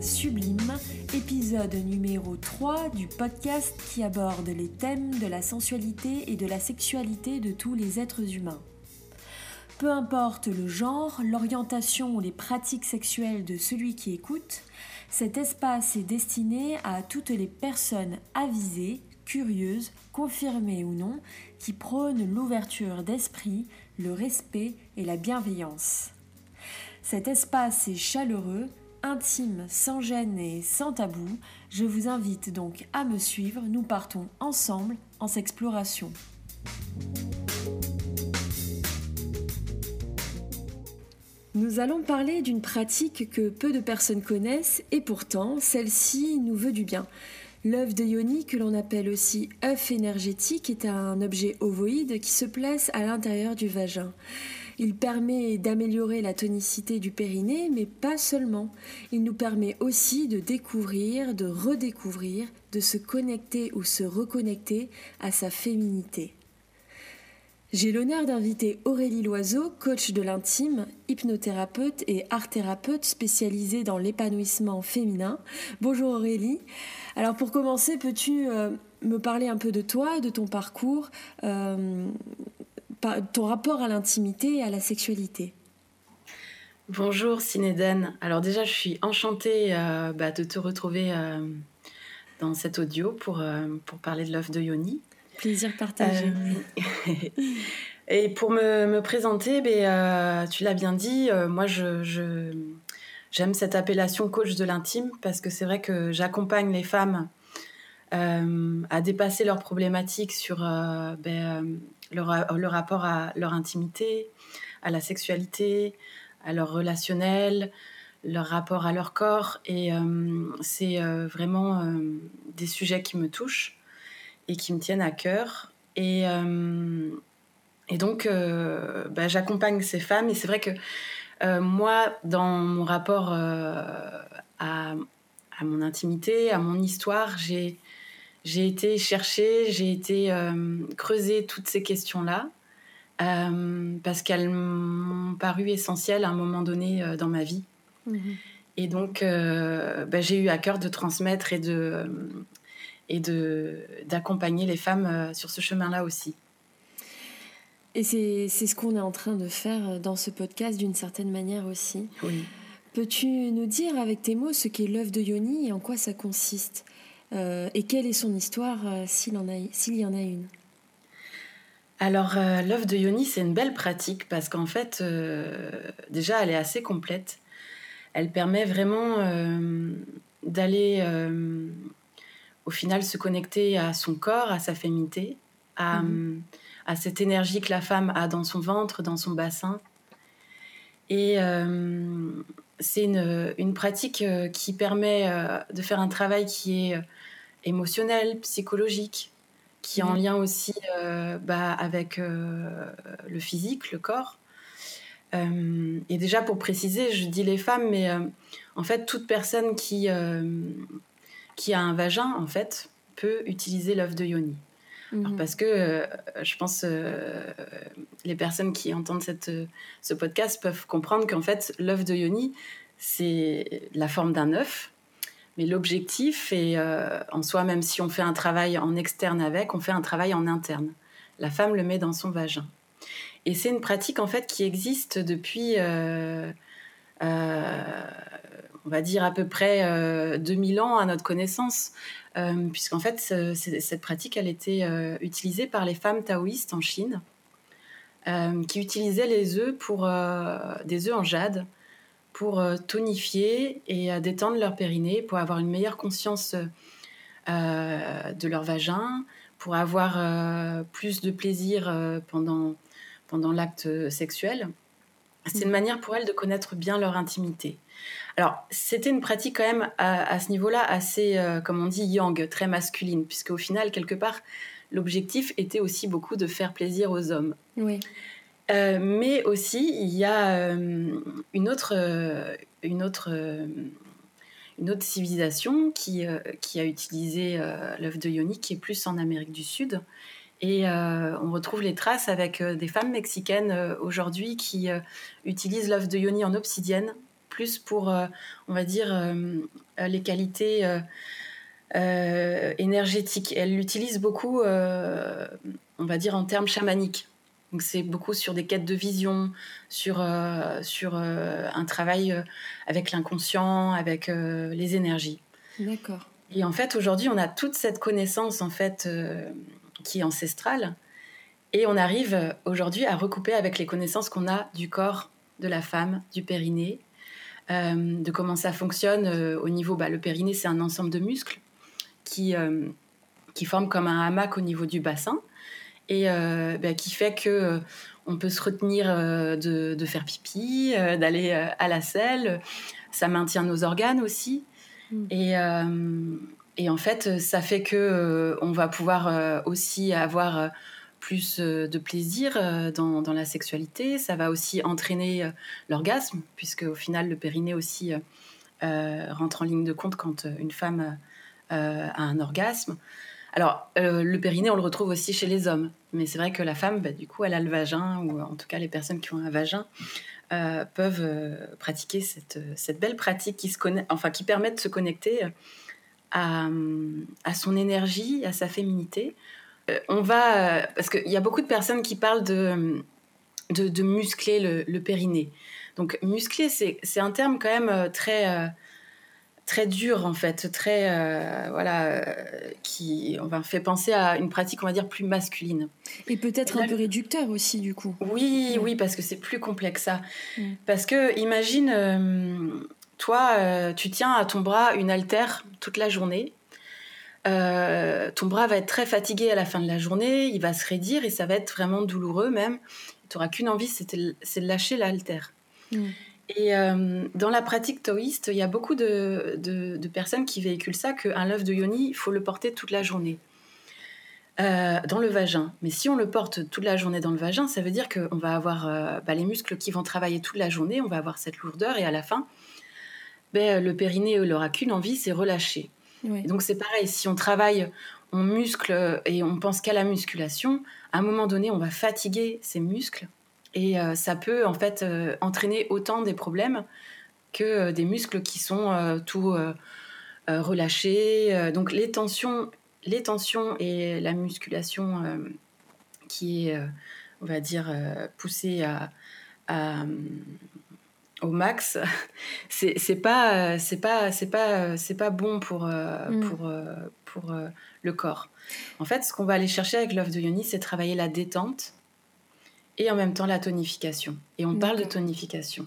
Sublime, épisode numéro 3 du podcast qui aborde les thèmes de la sensualité et de la sexualité de tous les êtres humains. Peu importe le genre, l'orientation ou les pratiques sexuelles de celui qui écoute, cet espace est destiné à toutes les personnes avisées, curieuses, confirmées ou non, qui prônent l'ouverture d'esprit, le respect et la bienveillance. Cet espace est chaleureux, intime, sans gêne et sans tabou. Je vous invite donc à me suivre. Nous partons ensemble en s'exploration. Nous allons parler d'une pratique que peu de personnes connaissent et pourtant celle-ci nous veut du bien. L'œuf de Yoni, que l'on appelle aussi œuf énergétique, est un objet ovoïde qui se place à l'intérieur du vagin. Il permet d'améliorer la tonicité du périnée, mais pas seulement. Il nous permet aussi de découvrir, de redécouvrir, de se connecter ou se reconnecter à sa féminité. J'ai l'honneur d'inviter Aurélie Loiseau, coach de l'intime, hypnothérapeute et art-thérapeute spécialisée dans l'épanouissement féminin. Bonjour Aurélie. Alors pour commencer, peux-tu euh, me parler un peu de toi, de ton parcours, euh, ton rapport à l'intimité et à la sexualité Bonjour Cinéden. Alors déjà, je suis enchantée euh, bah, de te retrouver dans cet audio pour, pour parler de l'œuf de Yoni. Plaisir partagé. Euh, et pour me, présenter, ben, euh, tu l'as bien dit, euh, moi je, j'aime cette appellation coach de l'intime parce que c'est vrai que j'accompagne les femmes à dépasser leurs problématiques sur ben, leur, leur, rapport à leur intimité, à la sexualité, à leur relationnel, leur rapport à leur corps. Et c'est vraiment des sujets qui me touchent et qui me tiennent à cœur. Et, euh, et donc, euh, bah, j'accompagne ces femmes. Et c'est vrai que euh, moi, dans mon rapport à, à, mon intimité, à mon histoire, j'ai, j'ai été chercher, j'ai été creuser toutes ces questions-là. parce qu'elles m'ont paru essentielles à un moment donné dans ma vie. Mmh et donc, bah, j'ai eu à cœur de transmettre et de, et d'accompagner les femmes euh, sur ce chemin-là aussi. Et c'est ce qu'on est en train de faire euh, dans ce podcast d'une certaine manière aussi. Oui. Peux-tu nous dire avec tes mots ce qu'est l'œuvre de Yoni et en quoi ça consiste? euh, Et quelle est son histoire s'il y en a une? Alors, l'œuvre de Yoni, c'est une belle pratique parce qu'en fait, déjà, elle est assez complète. Elle permet vraiment d'aller au final se connecter à son corps, à sa féminité, à, mhm. à, cette énergie que la femme a dans son ventre, dans son bassin. Et euh, c'est une, une, pratique euh, qui permet euh, de faire un travail qui est émotionnel, psychologique, qui est en mhm. lien aussi bah, avec le physique, le corps. et déjà pour préciser, je dis les femmes, mais en fait toute personne qui qui a un vagin, en fait, peut utiliser l'œuf de yoni. Mhm. parce que euh, je pense euh, les personnes qui entendent cette, ce podcast peuvent comprendre qu'en fait l'œuf de yoni c'est la forme d'un œuf, mais l'objectif est euh, en soi même si on fait un travail en externe avec, on fait un travail en interne. La femme le met dans son vagin. Et c'est une pratique en fait qui existe depuis on va dire à peu près 2000 euh, ans à notre connaissance, euh, puisqu'en fait, cette pratique, elle était euh, utilisée par les femmes taoïstes en Chine, qui utilisaient les œufs pour des œufs en jade pour tonifier et détendre leur périnée, pour avoir une meilleure conscience de leur vagin, pour avoir plus de plaisir pendant, pendant l'acte sexuel. C'est une manière pour elles de connaître bien leur intimité. Alors, c'était une pratique quand même à, ce niveau-là assez, euh, comme on dit, yang, très masculine, puisque au final, quelque part, l'objectif était aussi beaucoup de faire plaisir aux hommes. Oui. Euh, mais aussi, il y a euh, une autre, une autre, une autre civilisation qui, qui a utilisé l'œuf de Yoni, qui est plus en Amérique du Sud, Et on retrouve les traces avec des femmes mexicaines aujourd'hui qui utilisent l'œuf de yoni en obsidienne, plus pour, on va dire, les qualités énergétiques. Elles l'utilisent beaucoup, on va dire, en termes chamaniques. Donc c'est beaucoup sur des quêtes de vision, sur, euh, sur euh, un travail euh, avec l'inconscient, avec les énergies. D'accord. Et en fait, aujourd'hui, on a toute cette connaissance en fait qui est ancestrale, et on arrive aujourd'hui à recouper avec les connaissances qu'on a du corps de la femme, du périnée, de comment ça fonctionne au niveau. Bah, le périnée, c'est un ensemble de muscles qui qui forment comme un hamac au niveau du bassin et euh, bah, qui fait que euh, on peut se retenir euh, de, faire pipi, d'aller à la selle. Ça maintient nos organes aussi. Mm. Et, et, en fait, ça fait que on va pouvoir aussi avoir plus de plaisir dans, la sexualité. Ça va aussi entraîner l'orgasme, puisque au final, le périnée aussi rentre en ligne de compte quand une femme a un orgasme. Alors, euh, le périnée, on le retrouve aussi chez les hommes. Mais c'est vrai que la femme, bah, du coup, elle a le vagin, ou en tout cas les personnes qui ont un vagin, euh, peuvent euh, pratiquer cette, belle pratique qui, se enfin, qui permet de se connecter à, son énergie, à sa féminité. on va. parce qu'il y a beaucoup de personnes qui parlent de, de, muscler le, le, périnée. Donc, muscler, c'est un terme quand même très très dur en fait, très euh, voilà, euh, qui on va fait penser à une pratique on va dire plus masculine. Et peut-être un peu réducteur aussi du coup. Oui, oui, parce que c'est plus complexe ça. Mm. Parce que imagine, euh, toi, tu tiens à ton bras une haltère toute la journée. ton bras va être très fatigué à la fin de la journée, il va se raidir et ça va être vraiment douloureux même. Tu n'auras qu'une envie, c'est de, lâcher l'haltère. Mm. Et euh, dans la pratique taoïste, il y a beaucoup de, de, personnes qui véhiculent ça, qu'un œuf de yoni, il faut le porter toute la journée. Euh, dans le vagin. Mais si on le porte toute la journée dans le vagin, ça veut dire qu'on va avoir euh, bah, les muscles qui vont travailler toute la journée, on va avoir cette lourdeur et à la fin, ben, le périnée n'aura qu'une envie, c'est relâcher. donc c'est pareil, si on travaille, on muscle et on pense qu'à la musculation, à un moment donné, on va fatiguer ces muscles et euh, ça peut en fait euh, entraîner autant des problèmes que euh, des muscles qui sont tout relâchés. donc les tensions, les tensions et la musculation qui est, on va dire, poussée à, au max, c'est pas c'est pas c'est pas c'est pas bon pour mm. pour pour le corps. En fait, ce qu'on va aller chercher avec l'œuf de yoni, c'est travailler la détente et en même temps la tonification. Et on parle de tonification.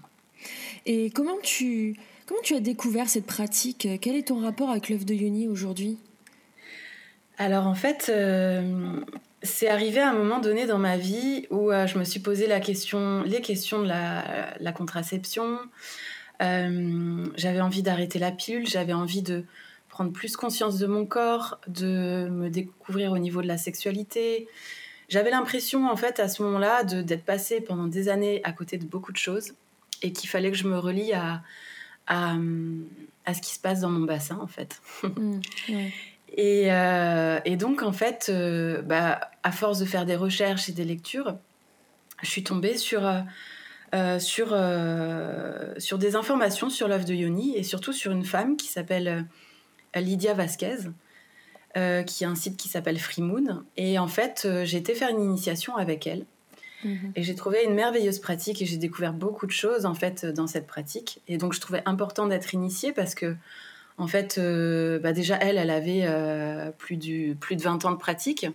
Et comment tu, comment tu as découvert cette pratique? Quel est ton rapport avec l'œuf de Yoni aujourd'hui? Alors en fait, euh, c'est arrivé à un moment donné dans ma vie où euh, je me suis posé la question, les questions de la, contraception. Euh, j'avais envie d'arrêter la pilule, j'avais envie de prendre plus conscience de mon corps, de me découvrir au niveau de la sexualité. J'avais l'impression, en fait, à ce moment-là, d'être passée pendant des années à côté de beaucoup de choses et qu'il fallait que je me relie à, à, à, ce qui se passe dans mon bassin, en fait. Mmh, et, euh, et, donc, en fait, euh, bah, à force de faire des recherches et des lectures, je suis tombée sur, euh, sur, sur des informations sur l'œuvre de Yoni et surtout sur une femme qui s'appelle Lydia Vasquez, qui a un site qui s'appelle Freemoon. Et en fait, j'ai été faire une initiation avec elle. Mhm. Et j'ai trouvé une merveilleuse pratique et j'ai découvert beaucoup de choses en fait dans cette pratique. Et donc je trouvais important d'être initiée parce que en fait, euh, bah déjà elle, elle avait plus, du, plus de 20 ans de pratique.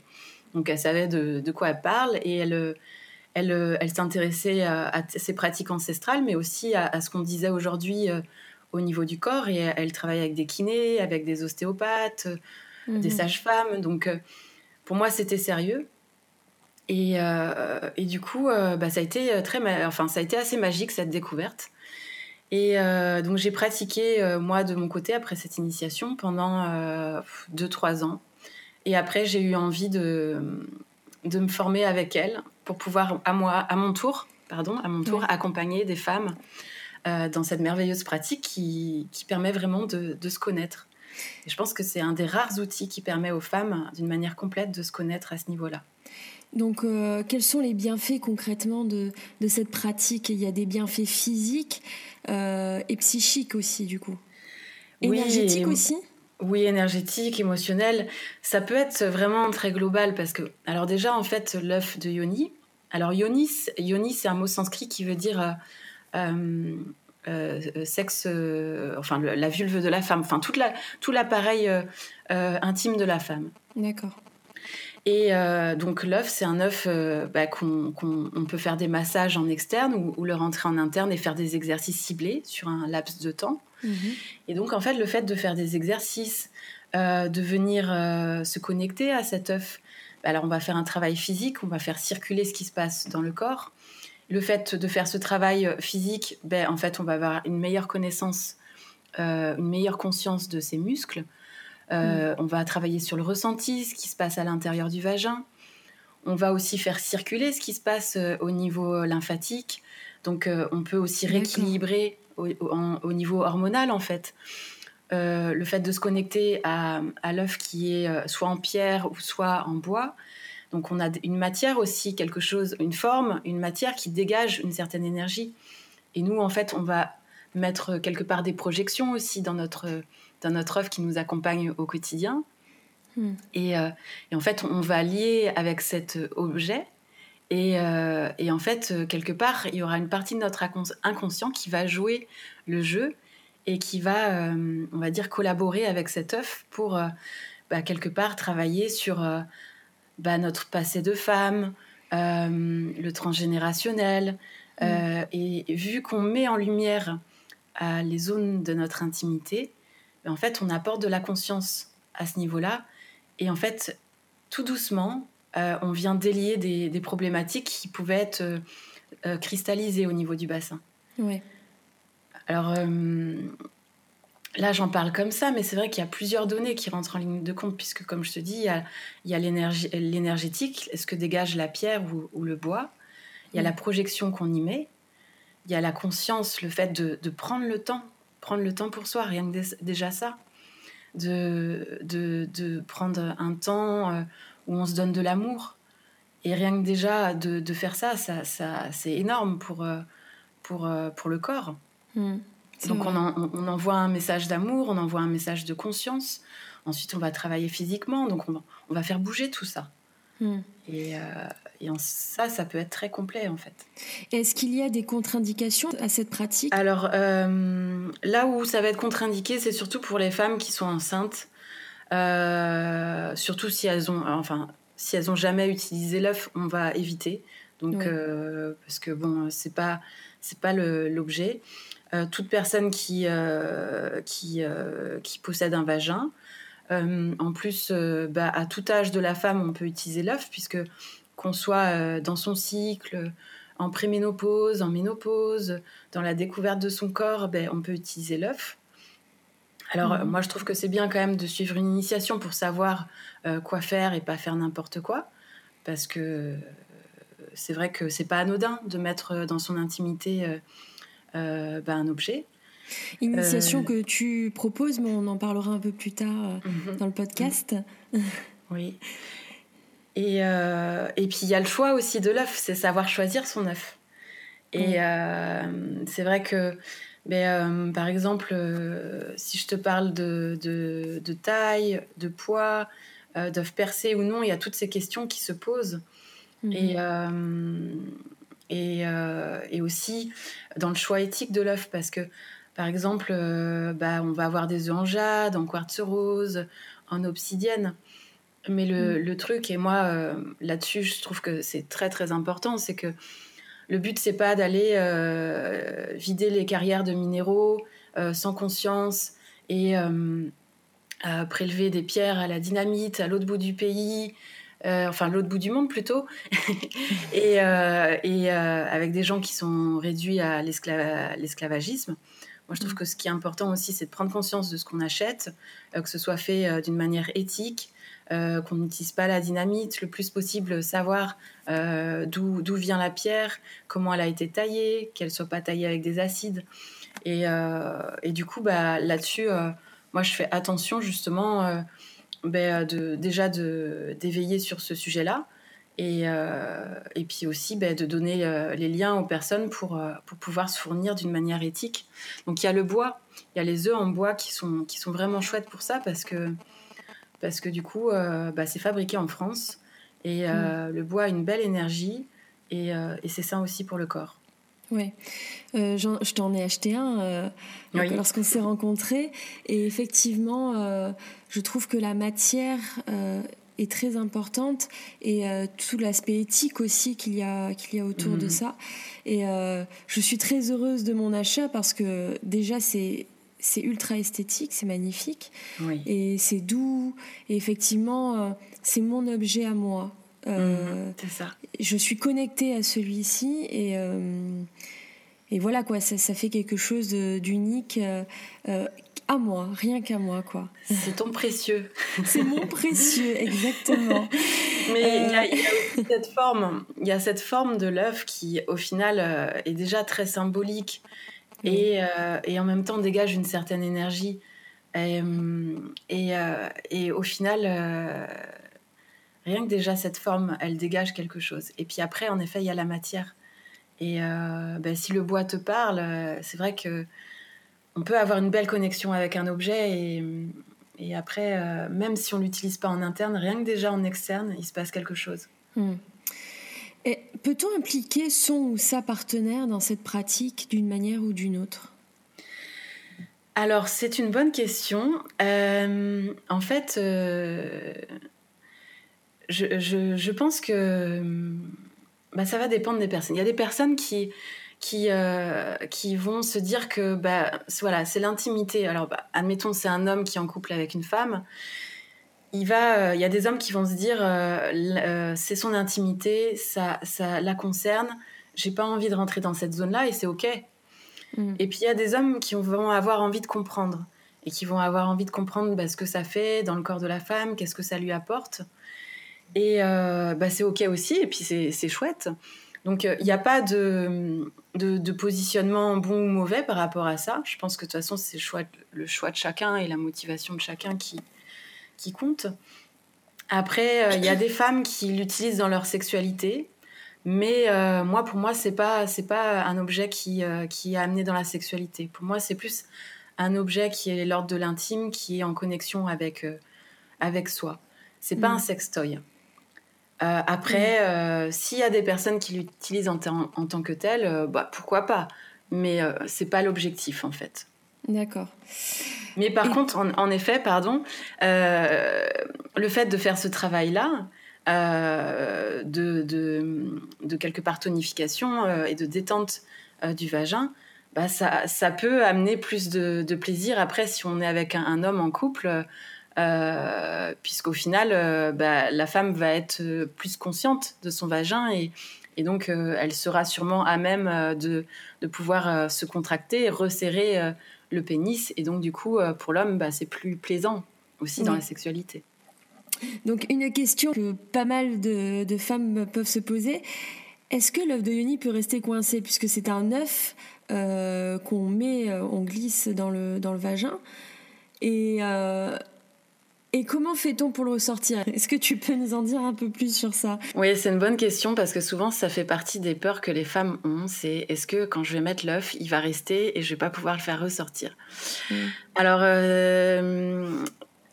Donc elle savait de, de quoi elle parle et elle, elle, elle s'intéressait à, ces pratiques ancestrales, mais aussi à, à ce qu'on disait aujourd'hui au niveau du corps. Et elle travaille avec des kinés, avec des ostéopathes, des mhm. sages-femmes. Donc, euh, pour moi, c'était sérieux. Et, euh, et, du coup, euh, bah, ça, a été très enfin, ça a été assez magique, cette découverte. Et donc, j'ai pratiqué, moi, de mon côté, après cette initiation, pendant 2-3 ans. Et après, j'ai eu envie de, de me former avec elle pour pouvoir, à, moi, à mon tour, pardon, à mon tour, accompagner des femmes dans cette merveilleuse pratique qui, qui permet vraiment de, de se connaître. Et je pense que c'est un des rares outils qui permet aux femmes, d'une manière complète, de se connaître à ce niveau-là. Donc, quels sont les bienfaits concrètement de, de, cette pratique? Il y a des bienfaits physiques et psychiques aussi, du coup. Énergétiques aussi? Oui, énergétique, émotionnel. Ça peut être vraiment très global parce que, alors déjà, en fait, l'œuf de Yoni. Alors, Yoni, Yoni c'est un mot sanskrit qui veut dire euh, euh, sexe, euh, enfin, la vulve de la femme, enfin, toute la, tout l'appareil intime de la femme. D'accord. Et donc l'œuf, c'est un œuf bah, qu'on, peut faire des massages en externe ou, ou, le rentrer en interne et faire des exercices ciblés sur un laps de temps. Mhm. Et donc, en fait, le fait de faire des exercices, euh, de venir euh, se connecter à cet œuf, bah, alors on va faire un travail physique, on va faire circuler ce qui se passe dans le corps. Le fait de faire ce travail euh, physique, ben, en fait, on va avoir une meilleure connaissance, une meilleure conscience de ses muscles. Mhm. On va travailler sur le ressenti, ce qui se passe à l'intérieur du vagin. On va aussi faire circuler ce qui se passe au niveau lymphatique. Donc, on peut aussi rééquilibrer au, niveau hormonal en fait. Euh, le fait de se connecter à, à l'œuf qui est euh, soit en pierre ou soit en bois. Donc on a une matière aussi, quelque chose, une forme, une matière qui dégage une certaine énergie. Et nous, en fait, on va mettre quelque part des projections aussi dans notre, dans notre œuf qui nous accompagne au quotidien. Hmm. Et, euh, et, en fait, on va lier avec cet objet euh, et, en fait, euh, quelque part, il y aura une partie de notre inconscient qui va jouer le jeu et qui va, euh, on va dire, collaborer avec cet œuf pour, bah, quelque part, travailler sur bah, notre passé de femme, le transgénérationnel. Mm. et vu qu'on met en lumière les zones de notre intimité, en fait, on apporte de la conscience à ce niveau-là. Et en fait, tout doucement, euh, on vient délier des, problématiques qui pouvaient être euh, euh, cristallisées au niveau du bassin. Oui. Alors là, j'en parle comme ça, mais c'est vrai qu'il y a plusieurs données qui rentrent en ligne de compte, puisque comme je te dis, il y a, l'énergétique, ce que dégage la pierre ou, le bois, il y a la projection qu'on y met, il y a la conscience, le fait de, prendre le temps, prendre le temps pour soi, rien que déjà ça, de, de, prendre un temps où on se donne de l'amour. Et rien que déjà de, faire ça, ça, ça c'est énorme pour, euh, pour, euh, pour le corps. Hmm. Donc on, on, envoie un message d'amour, on envoie un message de conscience. Ensuite, on va travailler physiquement, donc on va, on va faire bouger tout ça. Hmm. Et, euh, et ça, ça peut être très complet en fait. Est-ce qu'il y a des contre-indications à cette pratique? Alors là où ça va être contre-indiqué, c'est surtout pour les femmes qui sont enceintes euh, surtout si elles ont, enfin, si elles ont jamais utilisé l'œuf, on va éviter. Donc, euh, parce que bon, c'est pas, c'est pas l'objet. Euh, toute personne qui, qui, qui possède un vagin, en plus, bah, à tout âge de la femme, on peut utiliser l'œuf, puisque qu'on soit dans son cycle, en préménopause, en ménopause, dans la découverte de son corps, ben, on peut utiliser l'œuf. Alors, mhm. moi, je trouve que c'est bien quand même de suivre une initiation pour savoir euh, quoi faire et pas faire n'importe quoi. Parce que euh, c'est vrai que c'est pas anodin de mettre euh, dans son intimité bah, un objet. Initiation que tu proposes, mais on en parlera un peu plus tard mhm. dans le podcast. Oui. Et, et puis il y a le choix aussi de l'œuf, c'est savoir choisir son œuf. Et c'est vrai que mais euh, par exemple, euh, si je te parle de, de, taille, de poids, euh, d'œufs percés ou non, il y a toutes ces questions qui se posent. Mhm. Et, et, et, aussi dans le choix éthique de l'œuf, parce que par exemple, bah, on va avoir des œufs en jade, en quartz rose, en obsidienne. Mais le, mhm. le truc, et moi là-dessus, je trouve que c'est très très important, c'est que le but, c'est pas d'aller euh, vider les carrières de minéraux euh, sans conscience et euh, prélever des pierres à la dynamite à l'autre bout du pays, enfin l'autre bout du monde plutôt, et, avec des gens qui sont réduits à l'esclavagisme. Moi, je trouve que ce qui est important aussi, c'est de prendre conscience de ce qu'on achète, que ce soit fait d'une manière éthique, euh, qu'on n'utilise pas la dynamite, le plus possible savoir euh, d'où vient la pierre, comment elle a été taillée, qu'elle soit pas taillée avec des acides. Et, euh, du coup, bah, là-dessus, moi, je fais attention justement ben, de, déjà d'éveiller sur ce sujet-là Et, et puis aussi bah, de donner les liens aux personnes pour, pour pouvoir se fournir d'une manière éthique. Donc il y a le bois, il y a les œufs en bois qui sont, qui sont vraiment chouettes pour ça parce que, parce que du coup, bah, c'est fabriqué en France et mm. le bois a une belle énergie et, et c'est sain aussi pour le corps. Oui, euh, je t'en ai acheté un euh, lorsqu'on s'est rencontrés. Et effectivement, euh, je trouve que la matière est très importante et tout l'aspect éthique aussi qu'il y a, qu'il y a autour de mhm. ça. Et je suis très heureuse de mon achat parce que déjà, c'est c'est ultra esthétique, c'est magnifique et c'est doux. Et effectivement, c'est mon objet à moi. Euh, mhm, ça. Je suis connectée à celui-ci et, euh, et voilà quoi, ça, ça fait quelque chose d'unique euh, à moi, rien qu'à moi quoi. C'est ton précieux. C'est mon précieux, exactement. Mais il y, a, aussi cette forme, il y a cette forme de l'œuf qui au final est déjà très symbolique et, et, en même temps dégage une certaine énergie. Et, et, et au final Rien que déjà cette forme, elle dégage quelque chose. Et puis après, en effet, il y a la matière. Et euh, ben, si le bois te parle, euh, c'est vrai que on peut avoir une belle connexion avec un objet et, et après, euh, même si on l'utilise pas en interne, rien que déjà en externe, il se passe quelque chose. Hmm. Peut-on impliquer son ou sa partenaire dans cette pratique d'une manière ou d'une autre? Alors, c'est une bonne question. en fait, je, pense que bah, ça va dépendre des personnes. Il y a des personnes qui, qui, euh, qui vont se dire que bah, voilà, c'est l'intimité. Alors, bah, admettons, c'est un homme qui est en couple avec une femme. Il, va, euh, il y a des hommes qui vont se dire euh, c'est son intimité, ça, ça la concerne, j'ai pas envie de rentrer dans cette zone-là et c'est OK. Mm. Et puis il y a des hommes qui vont avoir envie de comprendre et qui vont avoir envie de comprendre ce que ça fait dans le corps de la femme, qu'est-ce que ça lui apporte. Et euh, bah, c'est OK aussi, et puis c'est chouette. Donc, il n'y a pas de, de, positionnement bon ou mauvais par rapport à ça. Je pense que de toute façon, c'est le choix, le choix de chacun et la motivation de chacun qui, qui compte. Après, euh, il y a des femmes qui l'utilisent dans leur sexualité. Mais euh, moi, pour moi, c'est pas c'est pas un objet qui, qui est amené dans la sexualité. Pour moi, c'est plus un objet qui est l'ordre de l'intime, qui est en connexion avec, avec soi. C'est pas mm. un sextoy. Euh, après, euh, s'il y a des personnes qui l'utilisent en, tant que tel, euh, bah, pourquoi pas? Mais c'est pas l'objectif en fait. D'accord. Mais par contre, en, effet, pardon, le fait de faire ce travail-là, de, de, de, quelque part tonification et de détente du vagin, bah, ça, ça, peut amener plus de, de, plaisir. Après, si on est avec un homme en couple, euh, puisqu'au final, euh, bah, la femme va être euh, plus consciente de son vagin et, et donc elle sera sûrement à même de, de, pouvoir se contracter et resserrer le pénis. Et donc du coup, pour l'homme, bah, c'est plus plaisant aussi dans la sexualité. Donc une question que pas mal de, de femmes peuvent se poser. Est-ce que l'œuf de Yoni peut rester coincé puisque c'est un œuf qu'on met, on glisse dans le, dans le vagin et et comment fait-on pour le ressortir? Est-ce que tu peux nous en dire un peu plus sur ça? Oui, c'est une bonne question parce que souvent ça fait partie des peurs que les femmes ont. C'est est-ce que quand je vais mettre l'œuf, il va rester et je vais pas pouvoir le faire ressortir? Mm. Alors, euh,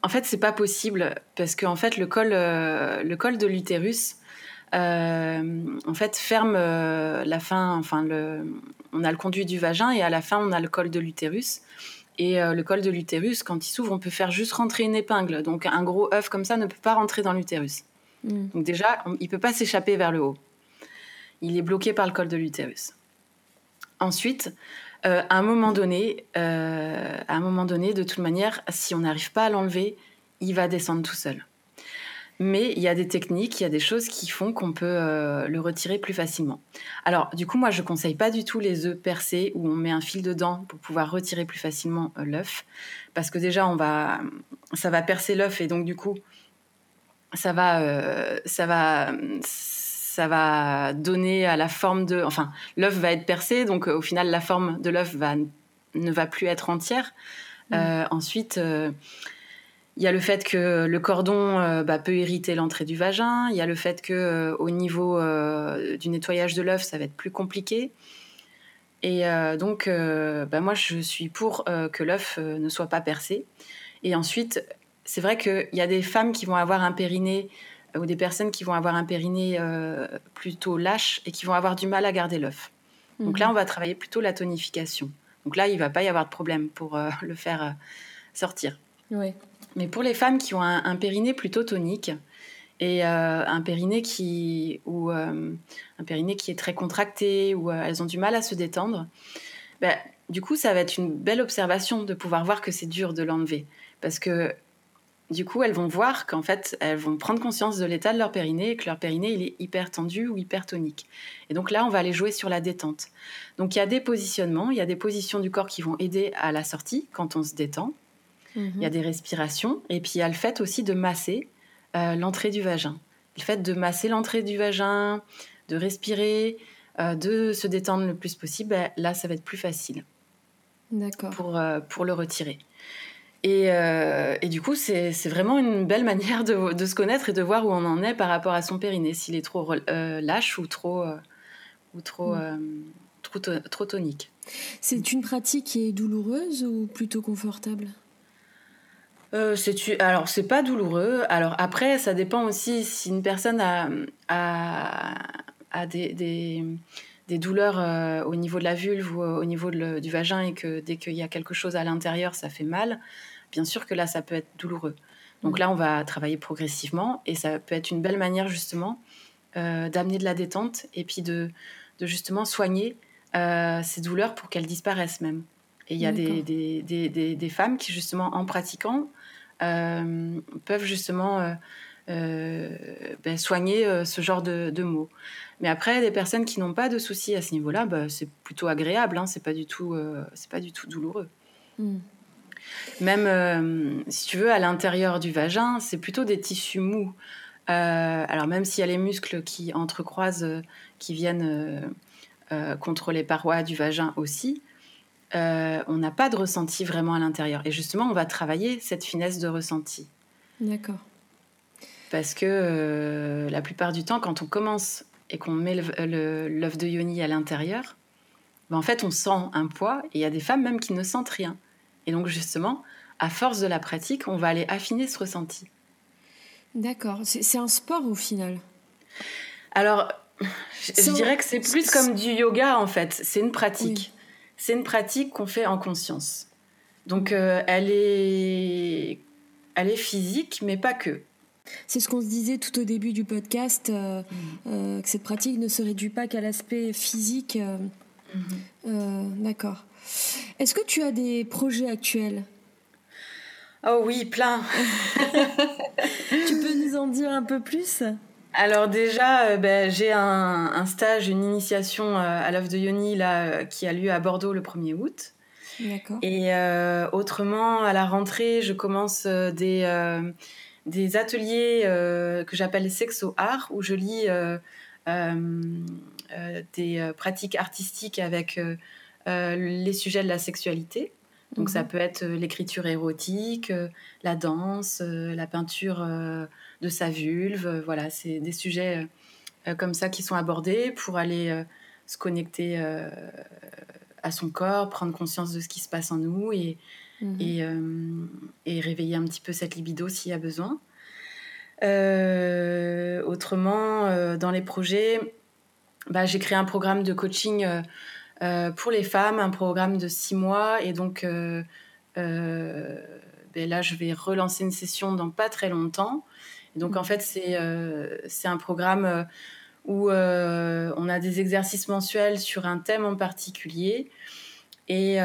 en fait, c'est pas possible parce qu'en fait, le col, euh, le col de l'utérus, euh, en fait, ferme la fin. Enfin, le, on a le conduit du vagin et à la fin, on a le col de l'utérus. Et euh, le col de l'utérus, quand il s'ouvre, on peut faire juste rentrer une épingle. Donc un gros œuf comme ça ne peut pas rentrer dans l'utérus. Mm. Donc déjà, il ne peut pas s'échapper vers le haut. Il est bloqué par le col de l'utérus. Ensuite, euh, à un moment donné, euh, à un moment donné, de toute manière, si on n'arrive pas à l'enlever, il va descendre tout seul. Mais il y a des techniques, il y a des choses qui font qu'on peut euh, le retirer plus facilement. Alors, du coup, moi, je conseille pas du tout les œufs percés où on met un fil dedans pour pouvoir retirer plus facilement l'œuf, parce que déjà, on va, ça va percer l'œuf et donc du coup, ça va, ça va, va donner à la forme de, enfin, l'œuf va être percé, donc au final, la forme de l'œuf va ne va plus être entière. Mmh. ensuite il y a le fait que le cordon bah, peut irriter l'entrée du vagin. Il y a le fait que au niveau du nettoyage de l'œuf, ça va être plus compliqué. Et donc, bah, moi, je suis pour que l'œuf ne soit pas percé. Et ensuite, c'est vrai qu'il y a des femmes qui vont avoir un périnée ou des personnes qui vont avoir un périnée plutôt lâche et qui vont avoir du mal à garder l'œuf. Donc là, mhm. on va travailler plutôt la tonification. Donc là, il ne va pas y avoir de problème pour le faire sortir. Oui. Mais pour les femmes qui ont un, périnée plutôt tonique et euh, un périnée qui ou euh, un périnée qui est très contracté ou euh, elles ont du mal à se détendre, ben, du coup ça va être une belle observation de pouvoir voir que c'est dur de l'enlever parce que du coup elles vont voir qu'en fait elles vont prendre conscience de l'état de leur périnée et que leur périnée il est hyper tendu ou hyper tonique. Et donc là on va aller jouer sur la détente. Donc il y a des positionnements, il y a des positions du corps qui vont aider à la sortie quand on se détend. Il y a mhm. des respirations. Et puis il y a le fait aussi de masser euh, l'entrée du vagin. Le fait de masser l'entrée du vagin, de respirer, euh, de se détendre le plus possible, ben, là, ça va être plus facile. Pour, euh, pour le retirer. Et, et du coup, c'est vraiment une belle manière de, de, se connaître et de voir où on en est par rapport à son périnée, s'il est trop lâche ou trop, ou trop, mm. trop, trop tonique. C'est une pratique qui est douloureuse ou plutôt confortable? Euh, c'est alors c'est pas douloureux. Alors après, ça dépend aussi si une personne a, a, des, des, des, douleurs euh, au niveau de la vulve ou au niveau du vagin et que dès qu'il y a quelque chose à l'intérieur, ça fait mal. Bien sûr que là, ça peut être douloureux. Donc mm. là, on va travailler progressivement et ça peut être une belle manière justement euh, d'amener de la détente et puis de, de justement soigner ces douleurs pour qu'elles disparaissent même. Et il y a des, des, des, des, femmes qui, justement, en pratiquant, euh, peuvent justement euh, euh, ben, soigner ce genre de, de, mots. Mais après, des personnes qui n'ont pas de soucis à ce niveau-là, bah, c'est plutôt agréable, hein, c'est pas, du tout, c'est pas du tout douloureux. Hmm. Même, si tu veux, à l'intérieur du vagin, c'est plutôt des tissus mous. alors même s'il y a les muscles qui entrecroisent, qui viennent contre les parois du vagin aussi, euh, on n'a pas de ressenti vraiment à l'intérieur. Et justement, on va travailler cette finesse de ressenti. D'accord. Parce que euh, la plupart du temps, quand on commence et qu'on met l'œuf de yoni à l'intérieur, ben en fait, on sent un poids et il y a des femmes même qui ne sentent rien. Et donc, justement, à force de la pratique, on va aller affiner ce ressenti. D'accord. C'est un sport au final? Alors, je, dirais que c'est plus comme du yoga en fait. C'est une pratique c'est une pratique qu'on fait en conscience. Donc euh, elle, est, elle est physique, mais pas que. C'est ce qu'on se disait tout au début du podcast, euh, mm. euh, que cette pratique ne se réduit pas qu'à l'aspect physique. Mm-hmm. D'accord. Est-ce que tu as des projets actuels? Oh oui, plein. tu peux nous en dire un peu plus? Alors déjà, euh, ben, j'ai un, stage, une initiation euh, à l'œuvre de Yoni là, euh, qui a lieu à Bordeaux le 1er août. Et autrement, à la rentrée, je commence des, des ateliers que j'appelle sexo art, où je lis des pratiques artistiques avec les sujets de la sexualité. Donc ça mhm. peut être l'écriture érotique, la danse, la peinture de sa vulve. Euh, voilà, c'est des sujets euh, comme ça qui sont abordés pour aller euh, se connecter à son corps, prendre conscience de ce qui se passe en nous et, mhm. et, réveiller un petit peu cette libido s'il y a besoin. autrement, dans les projets, bah, j'ai créé un programme de coaching pour les femmes, un programme de six mois. Et donc, ben là, je vais relancer une session dans pas très longtemps donc, en fait, c'est euh, un programme euh, où euh, on a des exercices mensuels sur un thème en particulier. Et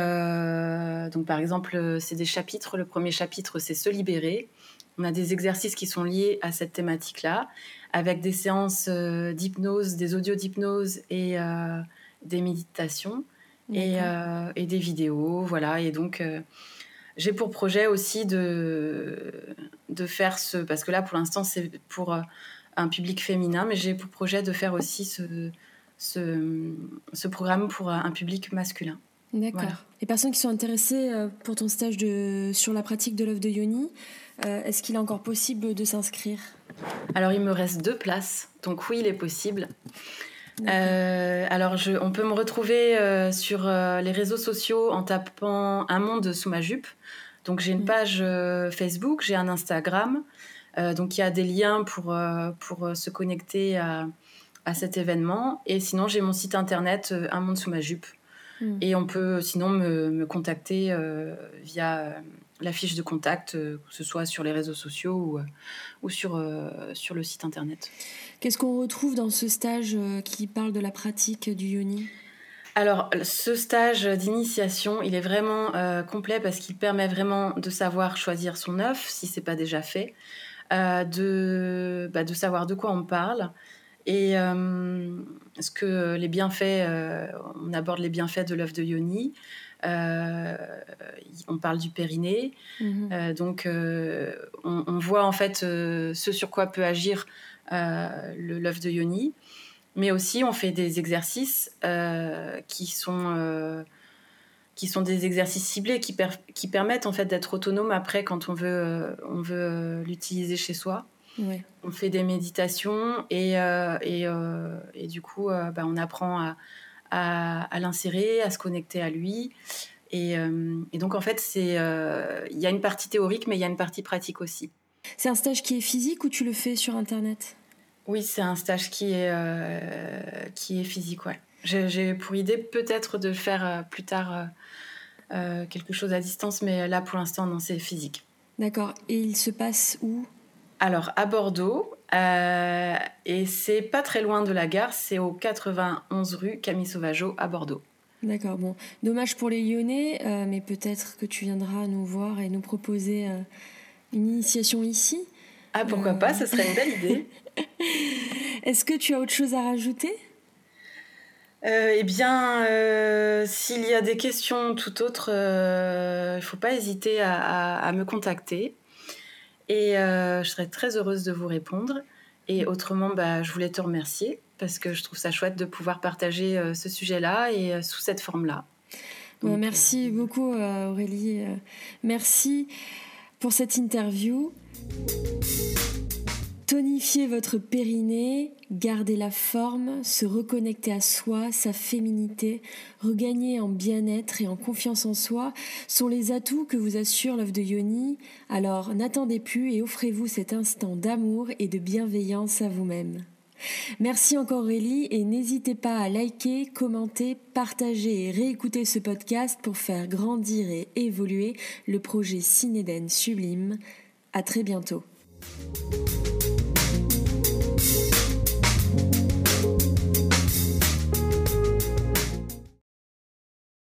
donc, par exemple, c'est des chapitres. Le premier chapitre, c'est se libérer. On a des exercices qui sont liés à cette thématique-là, avec des séances d'hypnose, des audios d'hypnose et des méditations et, et, des vidéos. Voilà. Et donc, j'ai pour projet aussi de, de faire ce... Parce que là, pour l'instant, c'est pour euh, un public féminin, mais j'ai pour projet de faire aussi ce, ce, ce programme pour un public masculin. D'accord. Les personnes qui sont intéressées euh, pour ton stage de, sur la pratique de l'œuvre de Yoni, Est-ce qu'il est encore possible de s'inscrire? Alors il me reste deux places, donc oui, il est possible. alors, je, on peut me retrouver sur les réseaux sociaux en tapant Un monde sous ma jupe. Donc, j'ai une page Facebook, j'ai un Instagram. donc, il y a des liens pour, pour se connecter à, à cet événement. Et sinon, j'ai mon site internet euh, Un monde sous ma jupe. Hmm. Et on peut sinon me, me contacter euh, via euh, la fiche de contact, que ce soit sur les réseaux sociaux ou, ou sur, sur le site internet. Qu'est-ce qu'on retrouve dans ce stage qui parle de la pratique du yoni? Alors, ce stage d'initiation, il est vraiment complet parce qu'il permet vraiment de savoir choisir son œuf, si c'est pas déjà fait, de, bah, de savoir de quoi on parle, et euh, ce que les bienfaits, euh, on aborde les bienfaits de l'œuf de Yoni. Euh, on parle du périnée. Mhm. donc, on, voit en fait ce sur quoi peut agir l'œuf de Yoni. Mais aussi, on fait des exercices qui sont qui sont des exercices ciblés qui, qui permettent en fait d'être autonome après quand on veut, on veut l'utiliser chez soi. On fait des méditations et, euh, euh, et, du coup, euh, bah, on apprend à, à, l'insérer, à se connecter à lui. Et, et donc, en fait, il y a une partie théorique, mais il y a une partie pratique aussi. C'est un stage qui est physique ou tu le fais sur Internet? Oui, c'est un stage qui est, qui est physique, ouais. J'ai pour idée peut-être de faire plus tard quelque chose à distance, mais là, pour l'instant, non, c'est physique. D'accord. Et il se passe où? Alors, à Bordeaux, euh, et c'est pas très loin de la gare, c'est au 91 rue Camille Sauvageau à Bordeaux. D'accord, bon. Dommage pour les Lyonnais, euh, mais peut-être que tu viendras nous voir et nous proposer euh, une initiation ici. Ah, pourquoi pas, ce serait une belle idée. Est-ce que tu as autre chose à rajouter? Eh bien, s'il y a des questions tout autres, il ne faut pas hésiter à me contacter. Et euh, je serais très heureuse de vous répondre. Et autrement, bah, je voulais te remercier parce que je trouve ça chouette de pouvoir partager euh, ce sujet-là et euh, sous cette forme-là. merci beaucoup Aurélie. merci pour cette interview. Tonifier votre périnée, garder la forme, se reconnecter à soi, sa féminité, regagner en bien-être et en confiance en soi sont les atouts que vous assure l'œuvre de Yoni. Alors n'attendez plus et offrez-vous cet instant d'amour et de bienveillance à vous-même. Merci encore Aurélie et n'hésitez pas à liker, commenter, partager et réécouter ce podcast pour faire grandir et évoluer le projet Cinéden Sublime. À très bientôt.